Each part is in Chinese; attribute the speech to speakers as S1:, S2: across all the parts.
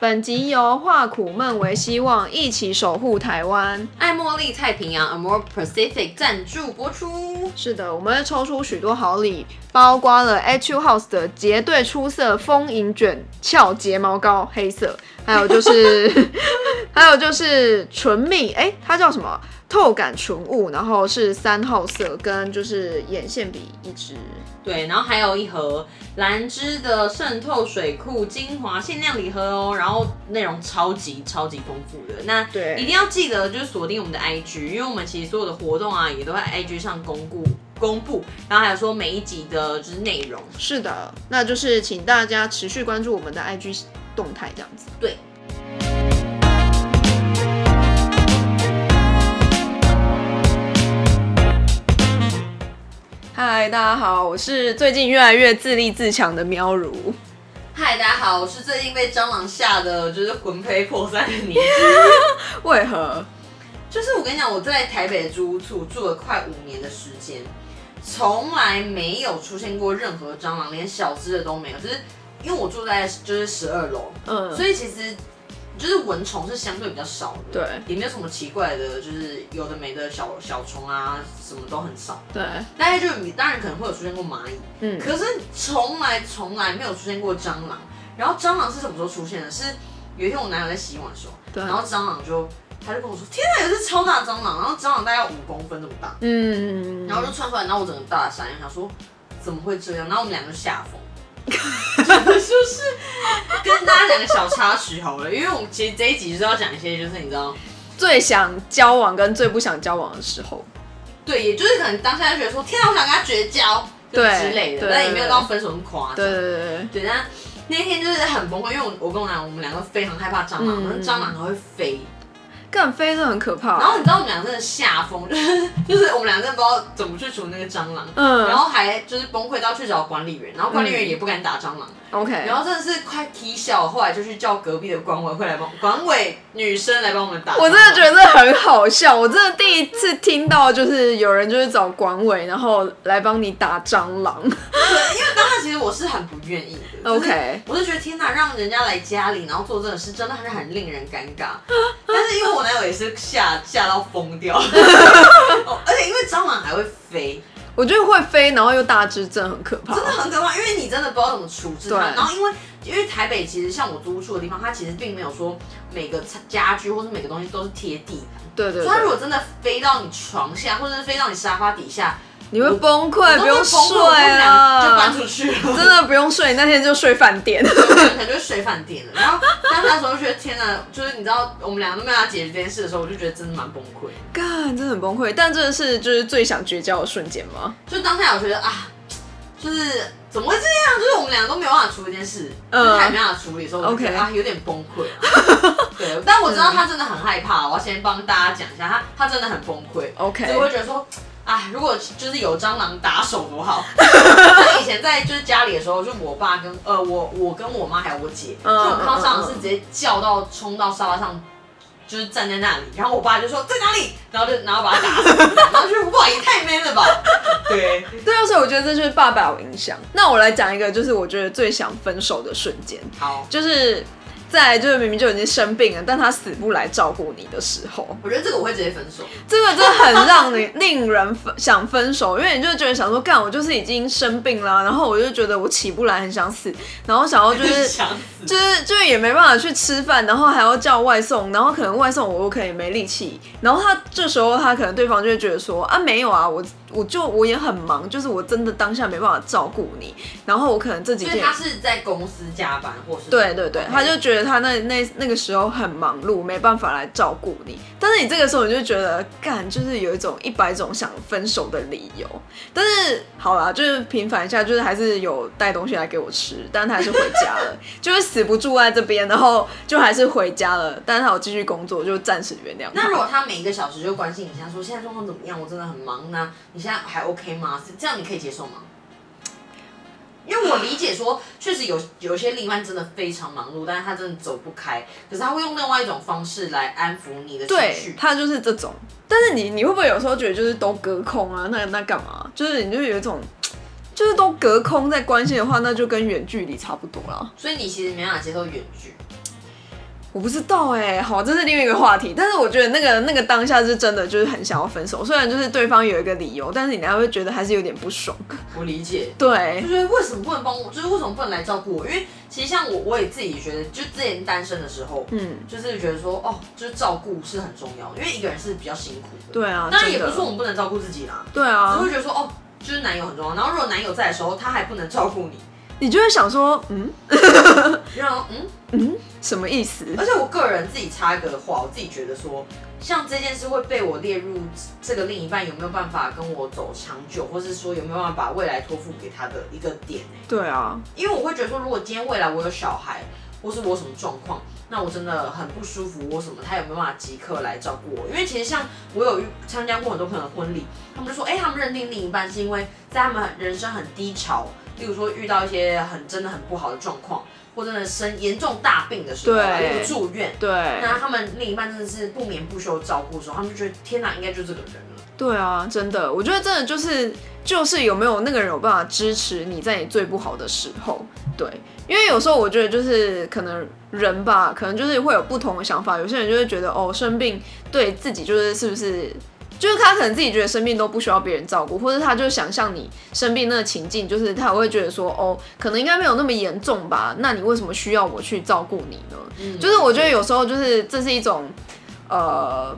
S1: 本集由化苦闷为希望，一起守护台湾。
S2: 爱茉莉太平洋 Amore Pacific 赞助播出。
S1: 是的，我们会抽出许多好礼，包括了 H House 的绝对出色丰银卷翘睫毛膏，黑色，还有就是 还有就是唇蜜，哎、它叫什么？透感唇雾，然后是三号色，跟就是眼线笔一支。
S2: 对，然后还有一盒兰芝的渗透水库精华限量礼盒哦，然后内容超级超级丰富的。那
S1: 对
S2: 一定要记得就是锁定我们的 IG，因为我们其实所有的活动啊也都在 IG 上公布公布，然后还有说每一集的就是内容。
S1: 是的，那就是请大家持续关注我们的 IG 动态，这样子。
S2: 对。
S1: 嗨，大家好，我是最近越来越自立自强的喵如。
S2: 嗨，大家好，我是最近被蟑螂吓得就是魂飞魄散的你。
S1: 为何？
S2: 就是我跟你讲，我在台北的租屋处住了快五年的时间，从来没有出现过任何蟑螂，连小只的都没有。就是因为我住在就是十二楼，
S1: 嗯，
S2: 所以其实就是蚊虫是相对比较少的，
S1: 对
S2: 也没有什么奇怪的，就是有的没的小小虫啊，什么都很少。
S1: 对，
S2: 大概就你当然可能会有出现过蚂蚁，
S1: 嗯，
S2: 可是从来从来没有出现过蟑螂。然后蟑螂是什么时候出现的？是有一天我男友在洗碗的时候，
S1: 对
S2: 然后蟑螂就他就跟我说：“天哪，有只超大蟑螂！”然后蟑螂大概五公分这么大，
S1: 嗯，
S2: 然后就窜出来，然后我整个大傻眼，想说怎么会这样？然后我们两个就吓疯。就 是跟大家讲个小插曲好了，因为我们其实这一集就是要讲一些，就是你知道，
S1: 最想交往跟最不想交往的时候，
S2: 对，也就是可能当下就觉得说，天啊，我想跟他绝交，就
S1: 对
S2: 之类的，
S1: 对
S2: 但也没有到分手那么夸张。
S1: 对对对对，
S2: 对，但那天就是很崩溃，因为我我跟我男友，我们两个非常害怕蟑螂，
S1: 嗯。
S2: 然后蟑螂还会飞，
S1: 干飞真的很可怕。
S2: 然后你知道我们俩真的吓疯，就是就是我们俩真的不知道怎么去除那个蟑螂，
S1: 嗯。
S2: 然后还就是崩溃到去找管理员，然后管理员也不敢打蟑螂，
S1: ，OK，
S2: 然后真的是快踢笑，后来就去叫隔壁的管委会来帮管委女生来帮我们打。
S1: 我真的觉得很好笑，我真的第一次听到，就是有人就是找管委，然后来帮你打蟑螂。
S2: 对，因为当时其实我是很不愿意的。
S1: OK
S2: 我就觉得天哪，让人家来家里，然后做这种事，真的是很令人尴尬。但是因为我男友也是吓吓到疯掉，哦而且因为蟑螂还会飞，
S1: 我觉得会飞，然后又大只，真的很可怕。
S2: 真的很可怕，因为你真的不知道怎么处置它。然后因为因为台北其实像我租住的地方，它其实并没有说每个家具或是每个东西都是贴地板，
S1: 对对对，
S2: 所以它如果真的飞到你床下，或者是飞到你沙发底下，
S1: 你会崩溃，不用睡
S2: 了就搬，出去了。
S1: 真的不用睡，那天就睡饭店。
S2: 可能就睡饭店了。然后，但那时候就觉得天哪，就是你知道我们两个都没法解决这件事的时候，我就觉得真的蛮崩溃。
S1: 干，真的很崩溃。但这是就是最想绝交的瞬间吗？
S2: 就当下我觉得啊，就是怎么会这样？就是我们两个都没有办法处理这件事，
S1: 嗯
S2: 就是他也没办法处理的时候，我觉得
S1: OK
S2: 啊有点崩溃啊。对，但我知道他真的很害怕，我要先帮大家讲一下，他他真的很崩溃。
S1: OK
S2: 所以我会觉得说。啊，如果就是有蟑螂打手多好！像以前在就是家里的时候，就我爸跟呃我我跟我妈还有我姐，
S1: 嗯
S2: 就我看到蟑螂是直接叫到冲到沙发上，就是站在那里，然后我爸就说在哪里，然后就然后把它打死，然后就哇也太 man 了吧！对，
S1: 对啊，所以我觉得这就是爸爸有影响。那我来讲一个，就是我觉得最想分手的瞬间，
S2: 好，
S1: 就是在就是明明就已经生病了，但他死不来照顾你的时候，
S2: 我觉得这个我会直接分手。
S1: 这个真的很让你令人分想分手，因为你就觉得想说，干我就是已经生病了，然后我就觉得我起不来，很想死，然后想要就是
S2: 想死，
S1: 就是就是也没办法去吃饭，然后还要叫外送，然后可能外送我我可能也没力气，然后他这时候他可能对方就会觉得说啊没有啊，我我就我也很忙，就是我真的当下没办法照顾你，然后我可能这几天
S2: 他是在公司加班，或是
S1: 对对对他就觉得他那那那个时候很忙碌，没办法来照顾你。但是你这个时候你就觉得干，就是有一种一百种想分手的理由。但是好啦，就是平反一下，就是还是有带东西来给我吃，但是他还是回家了，就是死不住在这边，然后就还是回家了。但是他有继续工作，就暂时原谅。
S2: 那如果他每一个小时就关心你一下，说现在状况怎么样？我真的很忙呢，你现在还 OK 吗？是这样你可以接受吗？因为我理解说，确实有有些另一半真的非常忙碌，但是他真的走不开，可是他会用另外一种方式来安抚你的情
S1: 对
S2: 绪。
S1: 他就是这种。但是你你会不会有时候觉得就是都隔空啊？那那干嘛？就是你就有一种。就是都隔空在关心的话，那就跟远距离差不多啦。
S2: 所以你其实没办法接受远距。
S1: 我不知道哎、好，这是另外一个话题。但是我觉得那个那个当下是真的，就是很想要分手。虽然就是对方有一个理由，但是你还会觉得还是有点不爽。
S2: 我理解。
S1: 对
S2: 就，觉得为什么不能帮我？就是为什么不能来照顾我？因为其实像我，我也自己觉得，就之前单身的时候，
S1: 嗯，
S2: 就是觉得说，哦，就是照顾是很重要的，因为一个人是比较辛苦的。
S1: 对啊，
S2: 当然也不是说我们不能照顾自己啦，
S1: 对啊
S2: 只，会觉得说，哦，就是男友很重要。然后如果男友在的时候，他还不能照顾你，
S1: 你就会想说，嗯？
S2: 然后嗯，
S1: 嗯，什么意思？
S2: 而且我个人自己插一个话，我自己觉得说，像这件事会被我列入这个另一半有没有办法跟我走长久，或是说有没有办法把未来托付给他的一个点、欸、
S1: 对啊，
S2: 因为我会觉得说，如果今天未来我有小孩，或是我有什么状况，那我真的很不舒服，我什么他有没有办法即刻来照顾我？因为其实像我有参加过很多朋友的婚礼，他们就说，哎、他们认定另一半是因为在他们人生很低潮，例如说遇到一些很真的很不好的状况，或真的生严重大病的时候例如住院。
S1: 对，
S2: 那他们另一半真的是不眠不休照顾的时候，他们就觉得天哪，应该就这个人了。
S1: 对啊，真的，我觉得真的就是就是有没有那个人有办法支持你在你最不好的时候，对，因为有时候我觉得就是可能人吧，可能就是会有不同的想法，有些人就会觉得哦生病对自己就是是不是。就是他可能自己觉得生病都不需要别人照顾，或者他就想象你生病那个情境，就是他会觉得说，哦，可能应该没有那么严重吧？那你为什么需要我去照顾你呢？
S2: 嗯
S1: 就是我觉得有时候就是这是一种，呃，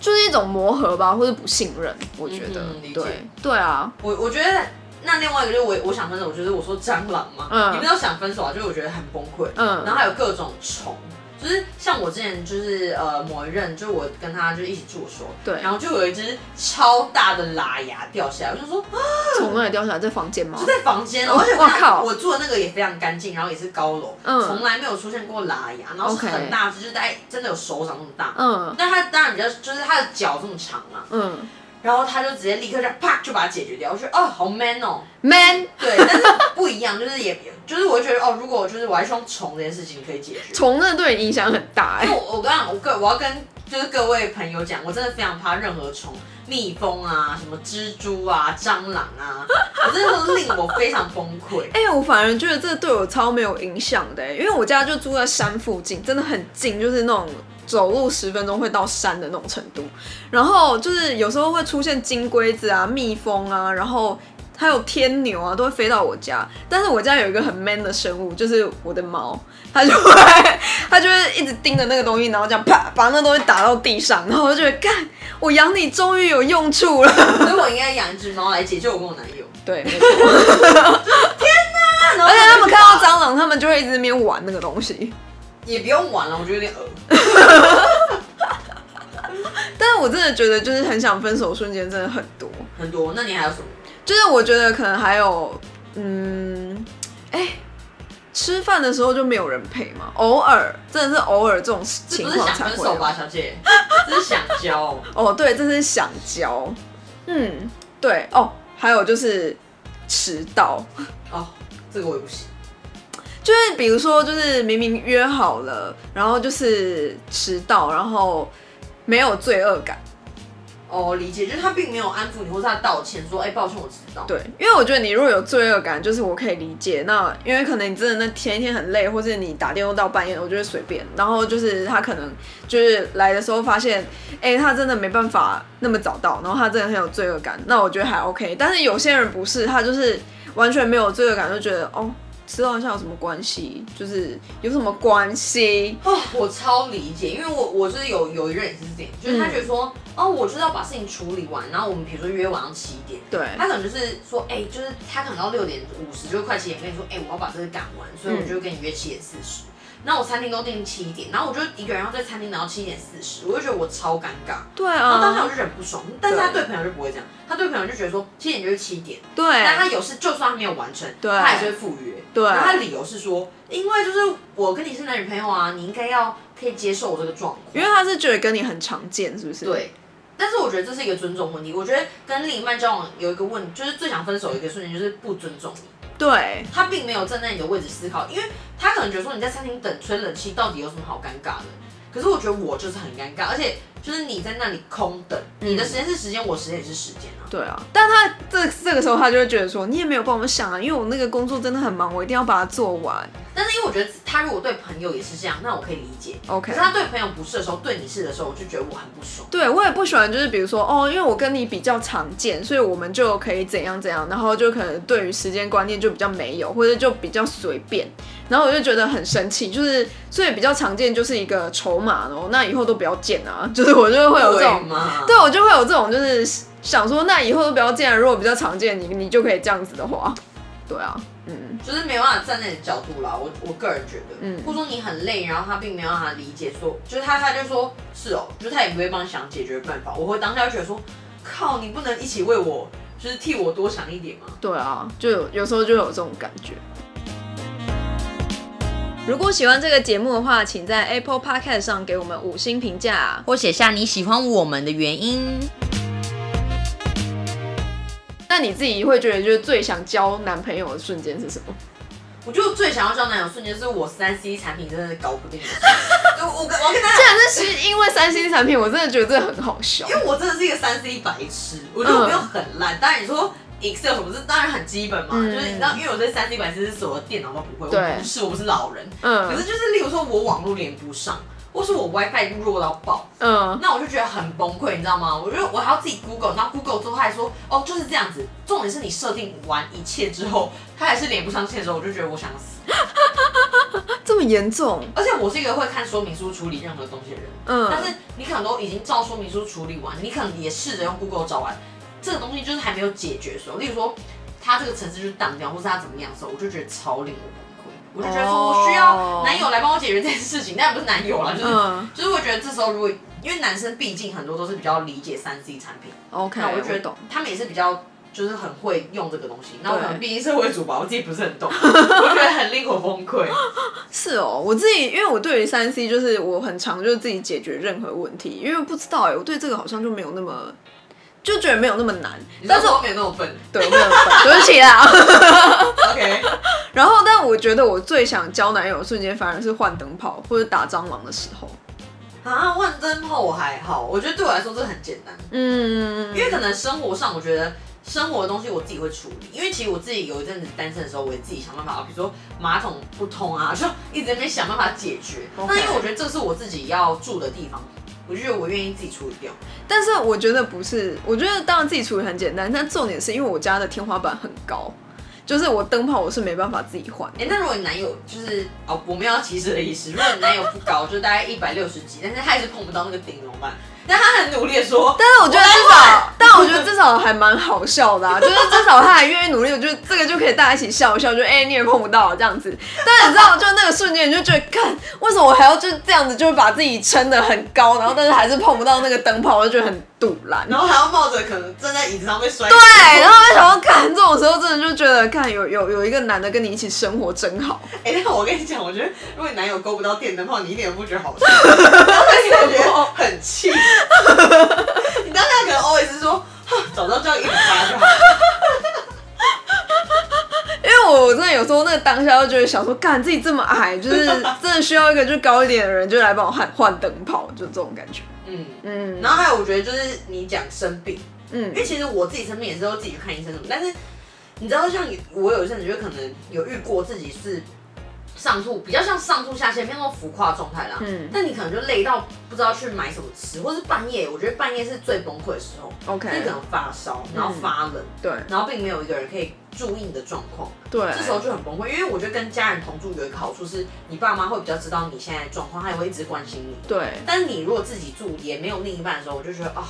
S1: 就是一种磨合吧，或者不信任。我觉得，对对啊，
S2: 我我觉得那另外一个就是我我想分手，我觉得我说蟑螂嘛，
S1: 嗯
S2: 你们都想分手啊，就是我觉得很崩溃，
S1: 嗯
S2: 然后还有各种虫。就是像我之前就是呃某一任，就是我跟他就一起住的时候，
S1: 对。
S2: 然后就有一只超大的喇牙掉下来，我就说啊！
S1: 从哪里掉下来？在房间吗？
S2: 就？在房间，
S1: 哦
S2: 而且我住的那个也非常干净，然后也是高楼，
S1: 嗯。
S2: 从来没有出现过喇牙，然后是很大只，就是大概真的有手掌那么大，
S1: 嗯。
S2: 但它当然比较就是它的脚这么长啊，
S1: 嗯
S2: 然后他就直接立刻就啪就把它解决掉，我觉得哦好 man 哦
S1: ，，man，
S2: 对，但是不一样，就是也就是我会觉得哦，如果就是我还希望虫这件事情可以解决。
S1: 虫真的对你影响很大哎、
S2: 因为我我刚刚我各我要跟就是各位朋友讲，我真的非常怕任何虫，蜜蜂啊、什么蜘蛛啊、蟑螂啊，我真的都令我非常崩溃。
S1: 哎、我反而觉得这对我超没有影响的、欸，因为我家就住在山附近，真的很近，就是那种走路十分钟会到山的那种程度。然后就是有时候会出现金龟子啊、蜜蜂啊，然后还有天牛啊，都会飞到我家。但是我家有一个很 man 的生物，就是我的猫，它就会 它就会一直盯着那个东西，然后这样啪把那东西打到地上，然后我就觉得干，我养你终于有用处了。
S2: 所以我应该养一只猫来解救我跟我男友。
S1: 对，没错。
S2: 而
S1: 而且他们看到蟑螂，他们就会一直在那边玩那个东西。
S2: 也不用玩了，我觉得有点恶。
S1: 但是我真的觉得，就是很想分手瞬间真的很多。
S2: 很多，那你还有什么？
S1: 就是我觉得可能还有，嗯，哎、吃饭的时候就没有人陪嘛，偶尔真的是偶尔这种情况才
S2: 分手吧，小姐？这是想交。
S1: 哦，对，这是想交。嗯，对哦，还有就是迟到，
S2: 哦，这个我也不行。
S1: 就是比如说，就是明明约好了，然后就是迟到，然后没有罪恶感。
S2: 哦，理解，就是他并没有安抚你，或是他道歉说，哎、抱歉，我迟到。
S1: 对，因为我觉得你如果有罪恶感，就是我可以理解。那因为可能你真的那前一天很累，或是你打电话到半夜，我觉得随便。然后就是他可能就是来的时候发现，哎、他真的没办法那么早到，然后他真的很有罪恶感，那我觉得还 OK。但是有些人不是，他就是完全没有罪恶感，就觉得哦，迟到一下有什么关系？就是有什么关系？
S2: 哦，我超理解，因为我我就是有有一任也是这样，就是他觉得说，哦，我就是要把事情处理完，然后我们比如说约晚上七点，
S1: 对，
S2: 他可能就是说，哎、就是他可能到六点五十，就快七点跟你说，哎、我要把这个赶完，所以我就跟你约七点四十。那我餐厅都定七点，然后我就一个人要在餐厅等到七点四十，我就觉得我超尴尬。
S1: 对
S2: 然后当下我
S1: 啊，
S2: 就忍不爽，但是他对朋友就不会这样，他对朋友就觉得说七点就是七点，对但他，有事就算他没有完成，
S1: 对
S2: 他还是会赴约。
S1: 对
S2: 然后他理由是说，因为就是我跟你是男女朋友啊，你应该要可以接受我这个状况。
S1: 因为他是觉得跟你很常见，是不是？，
S2: 对，但是我觉得这是一个尊重问题。我觉得跟另一半交往有一个问，就是最想分手的一个瞬间就是不尊重你。
S1: 对，
S2: 他并没有站在你的位置思考，因为他可能觉得说你在餐厅等吹冷气到底有什么好尴尬的。可是我觉得我就是很尴尬，而且就是你在那里空等，你的时间是时间，我时间也是时间啊。
S1: 对啊，但他这这个时候他就会觉得说，你也没有帮我想啊，因为我那个工作真的很忙，我一定要把它做完。
S2: 但是因为为我觉得他如果对朋友也是这样，那我可以理解。
S1: OK
S2: 可是他对朋友不是的时候，对你是的时候，我就觉得我很不爽。
S1: 对我也不喜欢，就是比如说哦，因为我跟你比较常见，所以我们就可以怎样怎样，然后就可能对于时间观念就比较没有，或者就比较随便，然后我就觉得很生气，就是所以比较常见就是一个筹码哦，那以后都不要见啊，就是我就会有这
S2: 对
S1: 种，
S2: 吗？
S1: 对我就会有这种就是想说，那以后都不要见啊，如果比较常见，你你就可以这样子的话，对啊，嗯，
S2: 就是没办法站在你的角度啦，我我个人觉得，
S1: 嗯
S2: 或者说你很累，然后他并没有让他理解说，就是他他就说是哦，就是他也不会帮你想解决办法，我会当下就觉得说，靠，你不能一起为我，就是替我多想一点吗？
S1: 对啊，就有有时候就有这种感觉。如果喜欢这个节目的话，请在 Apple Podcast 上给我们五星评价。
S2: 或写下你喜欢我们的原因。
S1: 那你自己会觉得就是最想交男朋友的瞬间是什么？
S2: 我就最想要交男友瞬间是我三 C 产品真的搞不定 我跟我跟大家
S1: 既然是因为三星产品，我真的觉得这很好笑
S2: 因。为我真的是一个三 C 白痴，我觉得我没有很烂。当然你说 Excel 什么，这当然很基本嘛，
S1: 嗯
S2: 就是你知道，因为我对三 C 白痴是所有电脑都不会，我不是，我不是老人。嗯可
S1: 嗯
S2: 是就是例如说我网络连不上，或是我 WiFi 弱到爆，
S1: 嗯，
S2: 那我就觉得很崩溃，你知道吗？我就我还要自己 Google，然后 Google 之后他还说，哦就是这样子。重点是你设定完一切之后，它还是连不上线的时候，我就觉得我想死。
S1: 这么严重？
S2: 而且我是一个会看说明书处理任何东西的人，
S1: 嗯，
S2: 但是你可能都已经照说明书处理完，你可能也试着用 Google 找完，这个东西就是还没有解决的时候，例如说他这个程式就是当掉，或是他怎么样的时候，我就觉得超令我崩溃。我就觉得说我需要男友来帮我解决这件事情，但不是男友啦，就是、
S1: 嗯
S2: 就是我觉得这时候如果因为男生毕竟很多都是比较理解三 C 产品
S1: ，，OK，
S2: 那我就觉得
S1: 懂。
S2: 他们也是比较。就是很会用这个东西，那我可能毕竟社会主吧，我自己不是很懂，我觉得很令我崩溃。
S1: 是哦，我自己因为我对于三 C 就是我很常就是自己解决任何问题，因为不知道哎，我对这个好像就没有那么就觉得没有那么难，但是
S2: 我没有那么笨
S1: 对，我没有办法 对不起啦。
S2: ，OK。
S1: 然后，但我觉得我最想交男友的瞬间，反而是换灯泡或者打蟑螂的时候。
S2: 啊，换灯泡我还好，我觉得对我来说这很简单，
S1: 嗯
S2: 因为可能生活上我觉得生活的东西我自己会处理，因为其实我自己有一阵子单身的时候，我也自己想办法，比如说马桶不通啊，就一直在想办法解决。那因为我觉得这是我自己要住的地方，我就觉得我愿意自己处理掉。
S1: 但是我觉得不是，我觉得当然自己处理很简单，但重点是因为我家的天花板很高，就是我灯泡我是没办法自己换。
S2: 哎、那如果你男友就是哦，我们要歧视的意思，如果你男友不高，就大概一百六十几，但是他还是碰不到那个顶怎么办？但他很努力的说，
S1: 但是我觉得至少，但我觉得至少还蛮好笑的啊，就是至少他还愿意努力，我觉得这个就可以大家一起笑一笑，就哎、你也碰不到这样子。但是你知道，就那个瞬间你就觉得，看为什么我还要就这样子，就是把自己撑得很高，然后但是还是碰不到那个灯泡，我就觉得很堵然。
S2: 然后还要冒着可能站在椅子上被摔。
S1: 对，然后就想要看这种时候，真的就觉得看有有有一个男的跟你一起生活真好。
S2: 哎、那我跟你讲，我觉得如果你男友勾不到电灯泡，你一点都不觉得好笑，但是我觉得很气。你当下可能 always 是说，哈早知道叫一百八就好。
S1: 因为我我真的有时候那个当下就觉得想说，干自己这么矮，就是真的需要一个就高一点的人，就来帮我换换灯泡，就这种感觉。
S2: 嗯，
S1: 嗯。
S2: 然后还有我觉得就是你讲生病，嗯。因
S1: 嗯
S2: 为其实我自己生病也是都自己去看医生什么，但是你知道像我有一阵子就可能有遇过自己是上吐，比较像上吐下泻，没有那种浮夸状态啦。
S1: 嗯
S2: 但你可能就累到不知道去买什么吃，或是半夜，我觉得半夜是最崩溃的时候
S1: ，，OK，
S2: 你可能发烧，然后发冷，
S1: 对
S2: 然后并没有一个人可以注意你的状况，
S1: 对，
S2: 这时候就很崩溃。因为我觉得跟家人同住有一个好处是，你爸妈会比较知道你现在的状况，他也会一直关心你。
S1: 对
S2: 但是你如果自己住也没有另一半的时候，我就觉得啊，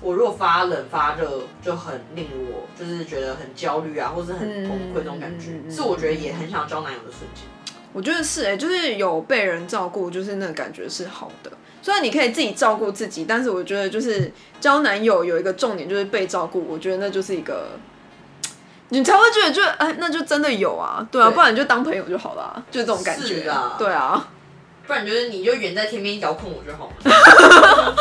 S2: 我如果发冷发热就很令我就是觉得很焦虑啊，或是很崩溃那种感觉，
S1: 嗯嗯嗯嗯
S2: 是我觉得也很想要交男友的瞬间。
S1: 我觉得是哎、就是有被人照顾，就是那个感觉是好的。虽然你可以自己照顾自己，但是我觉得就是交男友有一个重点就是被照顾，我觉得那就是一个。你才会觉得就哎，那就真的有啊，对啊，
S2: 对
S1: 不然你就当朋友就好了，就这种感觉
S2: 是啊
S1: 对啊。
S2: 不然就是你就远在天边遥控我就好了。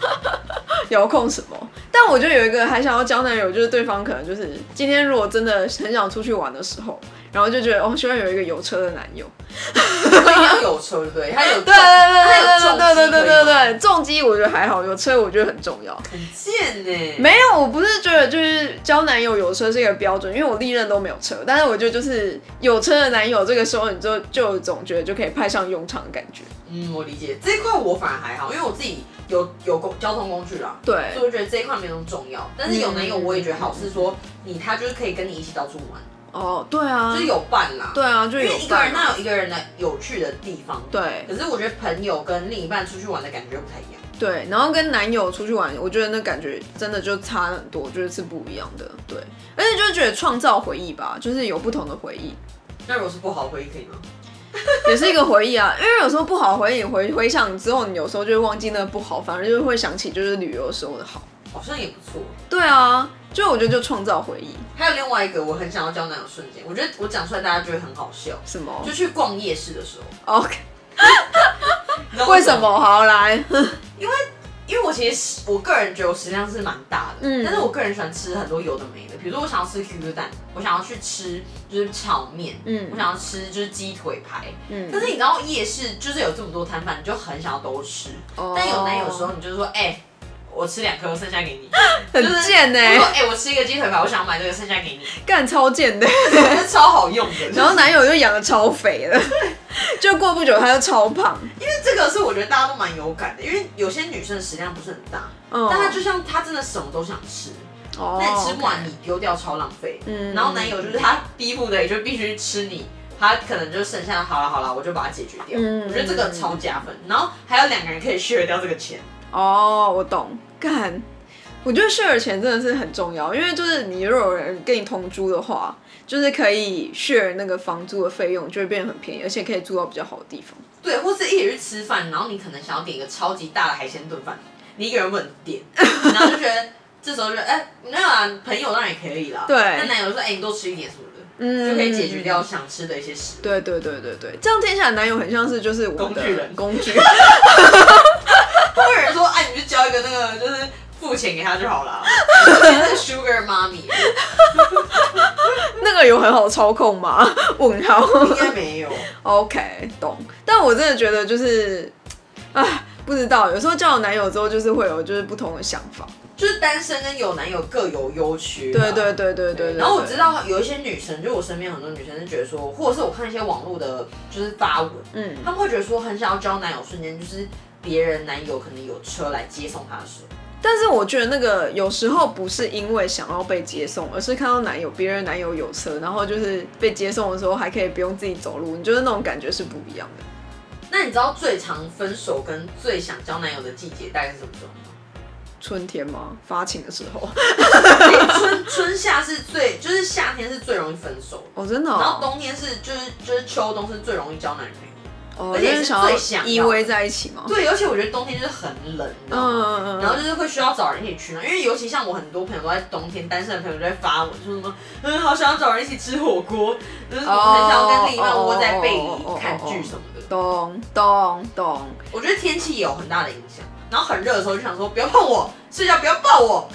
S1: 遥控什么？但我觉得有一个还想要交男友，就是对方可能就是今天如果真的很想出去玩的时候，然后就觉得哦，希望有一个有车的男友。
S2: 有车，对不对？他有
S1: 对对对对对对对对
S2: 机可以吗
S1: 对，重机我觉得还好，有车我觉得很重要。
S2: 很贱呢。
S1: 没有，我不是觉得就是交男友有车是一个标准，因为我历任都没有车，但是我觉得就是有车的男友，这个时候你就就有种觉得就可以派上用场的感觉。
S2: 嗯，我理解这一块我反而还好，因为我自己有有公交通工具啦。
S1: 对
S2: 所以我觉得这一块没有那么重要，但是有男友我也觉得好，是说你他就是可以跟你一起到处玩，
S1: 哦，对啊
S2: 就是，有伴啦。
S1: 对啊，就
S2: 因
S1: 有
S2: 为一个人那有一个人的有趣的地方，
S1: 对
S2: 可是我觉得朋友跟另一半出去玩的感觉不太一样。
S1: 对，然后跟男友出去玩，我觉得那感觉真的就差很多，就是是不一样的。对，而且就是觉得创造回忆吧，就是有不同的回忆。
S2: 那如果是不好的回忆可以吗？
S1: 也是一个回忆啊，因为有时候不好回忆，你回回想之后，你有时候就会忘记那个不好，反而就会想起就是旅游的时候的好。
S2: 好像也不错。
S1: 对啊，就我觉得就创造回忆。
S2: 还有另外一个我很想要交男友瞬间，我觉得我讲出来大家觉得很好笑，
S1: 什么
S2: 就去逛夜市的时候
S1: ，？OK，为什？么？好来，
S2: 因为我其实我个人觉得我食量是蛮大的，
S1: 嗯。
S2: 但是我个人喜欢吃很多有的没的，比如说我想要吃 QQ 蛋，我想要去吃就是炒面，
S1: 嗯。
S2: 我想要吃就是鸡腿排，
S1: 嗯。
S2: 但是你知道夜市就是有这么多摊贩，你就很想要都吃，
S1: 哦。
S2: 但有男友的时候你就是说，哎、我吃两颗，剩下给你。
S1: 很贱呢、
S2: 哎、我吃一个鸡腿排，我想要买这个，剩下给你，
S1: 干超贱的。
S2: 超好用的。
S1: 然后男友就养的超肥的，就过不久他就超胖。
S2: 因为这个是我觉得大家都蛮有感的，因为有些女生食量不是很大，
S1: 嗯，
S2: 但她就像她真的什么都想吃，
S1: 哦
S2: 那你吃不完你丢掉超浪费。
S1: 嗯
S2: 然后男友就是他逼不得已就必须吃你，他可能就剩下好了好了，我就把它解决掉。
S1: 嗯
S2: 我觉得这个超加分，然后还有两个人可以 share 掉这个钱。
S1: 哦，我懂。干，我觉得 share 钱真的是很重要，因为就是你如果有人跟你同租的话，就是可以 share 那个房租的费用，就会变得很便宜，而且可以住到比较好的地方。
S2: 对，或是一起去吃饭，然后你可能想要点一个超级大的海鲜炖饭，你一个人不能点，然后就觉得这时候就哎、没有啊，朋友当然也可以啦。
S1: 对
S2: 那男友说哎、你多吃一点什么的，
S1: 嗯
S2: 就可以解决掉想吃的一些食物。
S1: 对对对对对，这样听起来男友很像是就是我的
S2: 工具人
S1: 工具。
S2: 会有人说，哎、你就交一个那个就是付钱给他就好了，Sugar Mommy，
S1: 那个有很好操控吗？问号。
S2: 应该没有。
S1: OK，懂。但我真的觉得就是，哎，不知道，有时候交了男友之后，就是会有就是不同的想法。
S2: 就是单身跟有男友各有优缺。
S1: 对对。对对对对。
S2: 然后我知，道有一些女生，就我身边很多女生是觉得说，或者是我看一些网络的，就是发文，
S1: 嗯，
S2: 他们会觉得说很想要交男友瞬间，就是别人男友可能有车来接送她的时候，
S1: 但是我觉得那个有时候不是因为想要被接送，而是看到男友别人男友有车，然后就是被接送的时候还可以不用自己走路，你觉得那种感觉是不一样的。
S2: 那你知道最常分手跟最想交男友的季节大概是什么时候吗？
S1: 春天吗？发情的时候？
S2: 春春夏是最，就是夏天是最容易分手，
S1: 哦，真的、
S2: 然后
S1: 哦。
S2: 冬天是就是就是秋冬是最容易交男友。
S1: 哦，
S2: 而且
S1: 是想
S2: 最想
S1: 依偎在一起嘛？
S2: 对，而且我觉得冬天就是很冷？
S1: 嗯嗯嗯。
S2: 然后就是会需要找人一起取暖，因为尤其像我很多朋友都在冬天，单身的朋友都在发文说什么，嗯，好想要找人一起吃火锅，就是我很想要跟另一半窝在被里看剧什么的。
S1: 懂懂懂。
S2: 我觉得天气也有很大的影响，然后很热的时候就想说不要碰我，睡觉不要抱我。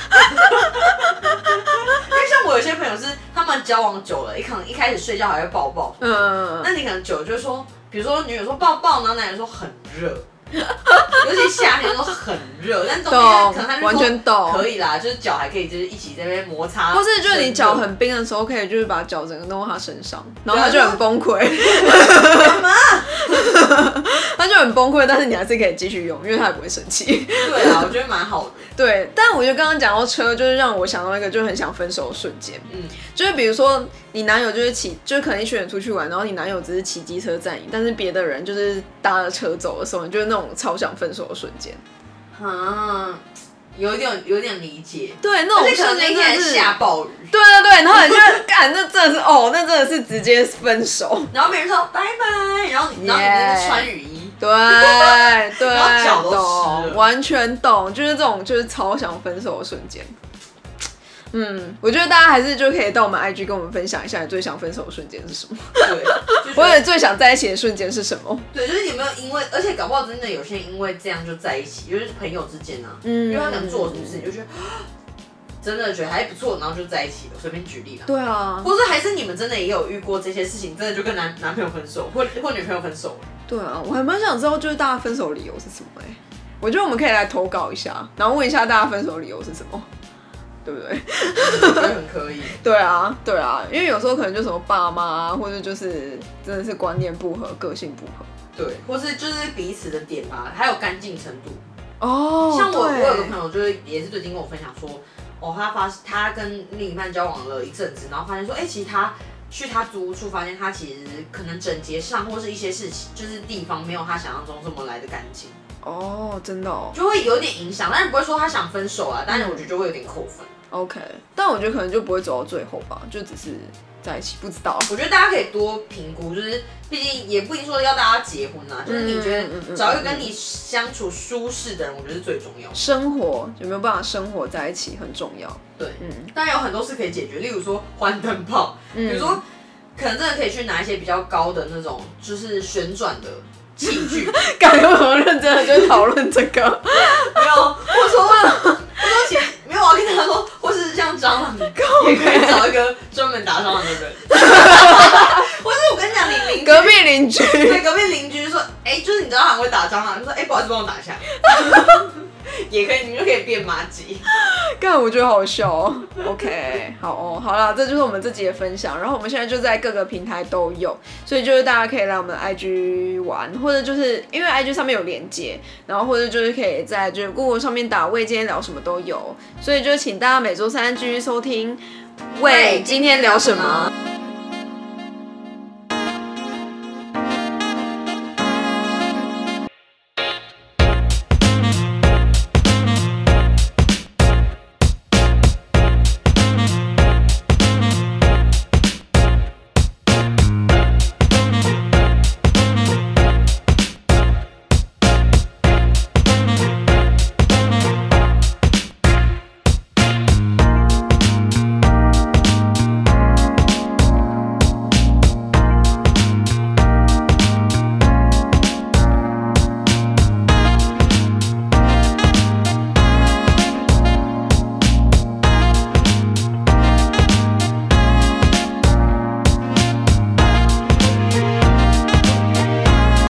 S2: 因为像我有些朋友是他们交往久了，一可能一开始睡觉还会抱抱，
S1: 嗯，
S2: 那你可能久了就会说，比如说女友说抱抱，然后男人说很热，尤其夏天都很热，但冬天可能
S1: 完全懂。
S2: 可以啦，就是脚还可以就是一起在那边摩擦，
S1: 或是就是你脚很冰的时候，可以就是把脚整个弄到他身上，然后他就很崩溃，
S2: 干嘛？
S1: 他就很崩溃，但是你还是可以继续用，因为他也不会生气。
S2: 对啊，我觉得蛮好的。
S1: 对，但我觉得刚刚讲到车，就是让我想到一个就很想分手的瞬间，
S2: 嗯，
S1: 就是比如说你男友就是骑，就是可能一群人出去玩，然后你男友只是骑机车载你，但是别的人就是搭了车走的时候，你就是那种超想分手的瞬间。
S2: 啊，有点有点理解。
S1: 对，那种瞬间真的是，
S2: 下暴雨，
S1: 对对对，然后你就会干，那真的是哦，那真的是直接分手。
S2: 然后别人说拜拜，然后你然后你那个穿雨衣，
S1: 对 对，
S2: 然后脚都湿
S1: 懂，完全懂，就是这种就是超想分手的瞬间。嗯，我觉得大家还是就可以到我们 IG 跟我们分享一下，你最想分手的瞬间是什么，
S2: 对，
S1: 或者最想在一起的瞬间是什么。
S2: 对，就是有没有因为，而且搞不好真的有些人因为这样就在一起，就是朋友之间啊，
S1: 嗯
S2: 因为他可能做什么事，你就觉得啊真的觉得还不错，然后就在一起了。随便举例啦。
S1: 对啊，
S2: 或者还是你们真的也有遇过这些事情，真的就跟男男朋友分手，或或女朋友分手了。
S1: 对啊，我还蛮想知道，就是大家分手理由是什么哎、我觉得我们可以来投稿一下，然后问一下大家分手理由是什么，对不对？
S2: 我觉得很可以。
S1: 对啊，对啊，因为有时候可能就什么爸妈啊，或者就是真的是观念不合、个性不合。
S2: 对，或是就是彼此的点吧，还有干净程度。
S1: 哦
S2: 像我，我有个朋友，就是也是最近跟我分享说，哦，他发他跟另一半交往了一阵子，然后发现说，哎、其实他去他租屋处，发现他其实可能整洁上或是一些事情，就是地方没有他想象中这么来的干净，
S1: 哦，真的哦
S2: 就会有点影响。但是不会说他想分手啊，但是我觉得就会有点扣分。
S1: ，OK，但我觉得可能就不会走到最后吧，就只是在一起，不知道。
S2: 我觉得大家可以多评估，就是毕竟也不一定说要大家结婚啊，就是你觉得找一个跟你相处舒适的人，我觉得是最重要的。
S1: 生活有没有办法生活在一起很重要。
S2: 对，
S1: 嗯
S2: 当然有很多事可以解决，例如说换灯泡，比如说可能真的可以去拿一些比较高的那种，就是旋转的器具，
S1: 感觉很认真的就讨论这个。
S2: 没有，或者说，或者说其实没有，我要跟他说，或是像蟑螂，也可以找一个专门打蟑螂的人，或是我跟你讲，你邻
S1: 隔壁邻居，
S2: 对隔壁邻居说，哎、就是你知道他很会打蟑螂，就说，哎、不好意思，帮我打一下，也可以，你们就可以变麻吉。
S1: 干我觉得好笑哦。OK，好哦，好啦，这就是我们这集的分享。然后我们现在就在各个平台都有，所以就是大家可以来我们的 IG 玩，或者就是因为 IG 上面有连接，然后或者就是可以在就是 Google 上面打“喂，今天聊什么”都有。所以就请大家每周三继续收听“喂，今天聊什么”。